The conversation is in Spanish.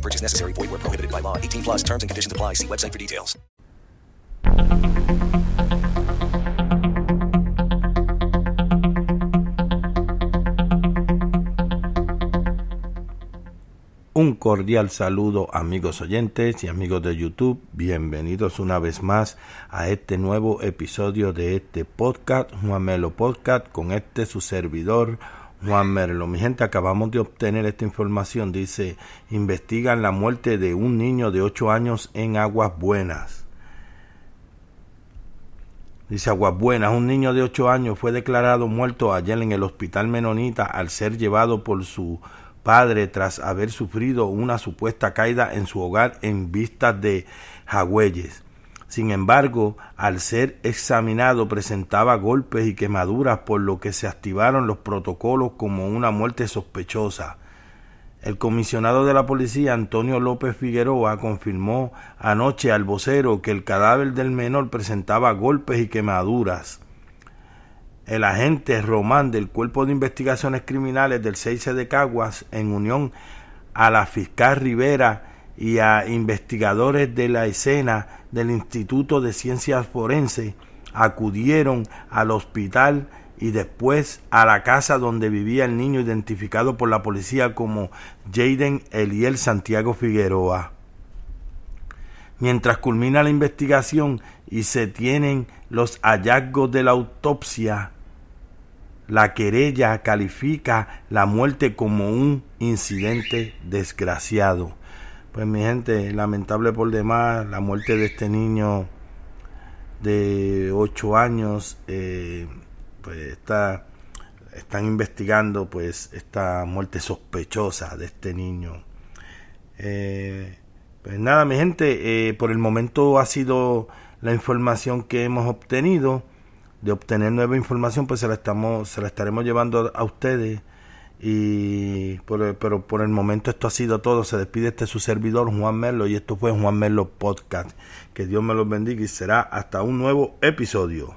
No purchase necessary. Void where prohibited by law. 18 plus terms and conditions apply. See website for details. Un cordial saludo amigos oyentes y amigos de YouTube. Bienvenidos una vez más a este nuevo episodio de este podcast, Juan Melo Podcast, con este su servidor, Juan Merlo. Mi gente, acabamos de obtener esta información. Dice, investigan la muerte de un niño de 8 años en Aguas Buenas. Dice Aguas Buenas, un niño de 8 años fue declarado muerto ayer en el hospital menonita al ser llevado por su padre tras haber sufrido una supuesta caída en su hogar en vistas de Jagüeyes. Sin embargo, al ser examinado presentaba golpes y quemaduras por lo que se activaron los protocolos como una muerte sospechosa. El comisionado de la policía Antonio López Figueroa confirmó anoche al vocero que el cadáver del menor presentaba golpes y quemaduras. El agente Román del Cuerpo de Investigaciones Criminales del 6 de Caguas, en unión a la fiscal Rivera y a investigadores de la escena del Instituto de Ciencias Forenses, acudieron al hospital y después a la casa donde vivía el niño identificado por la policía como Jaden Eliel Santiago Figueroa. Mientras culmina la investigación y se tienen los hallazgos de la autopsia, la querella califica la muerte como un incidente desgraciado. Pues mi gente, lamentable por demás, la muerte de este niño de 8 años, eh, pues está, están investigando pues esta muerte sospechosa de este niño. Eh, pues nada, mi gente, eh, por el momento ha sido la información que hemos obtenido. De obtener nueva información, pues se la estamos, se la estaremos llevando a ustedes. Y por, pero por el momento esto ha sido todo. Se despide este su servidor Juan Merlo y esto fue Juan Merlo Podcast. Que Dios me los bendiga y será hasta un nuevo episodio.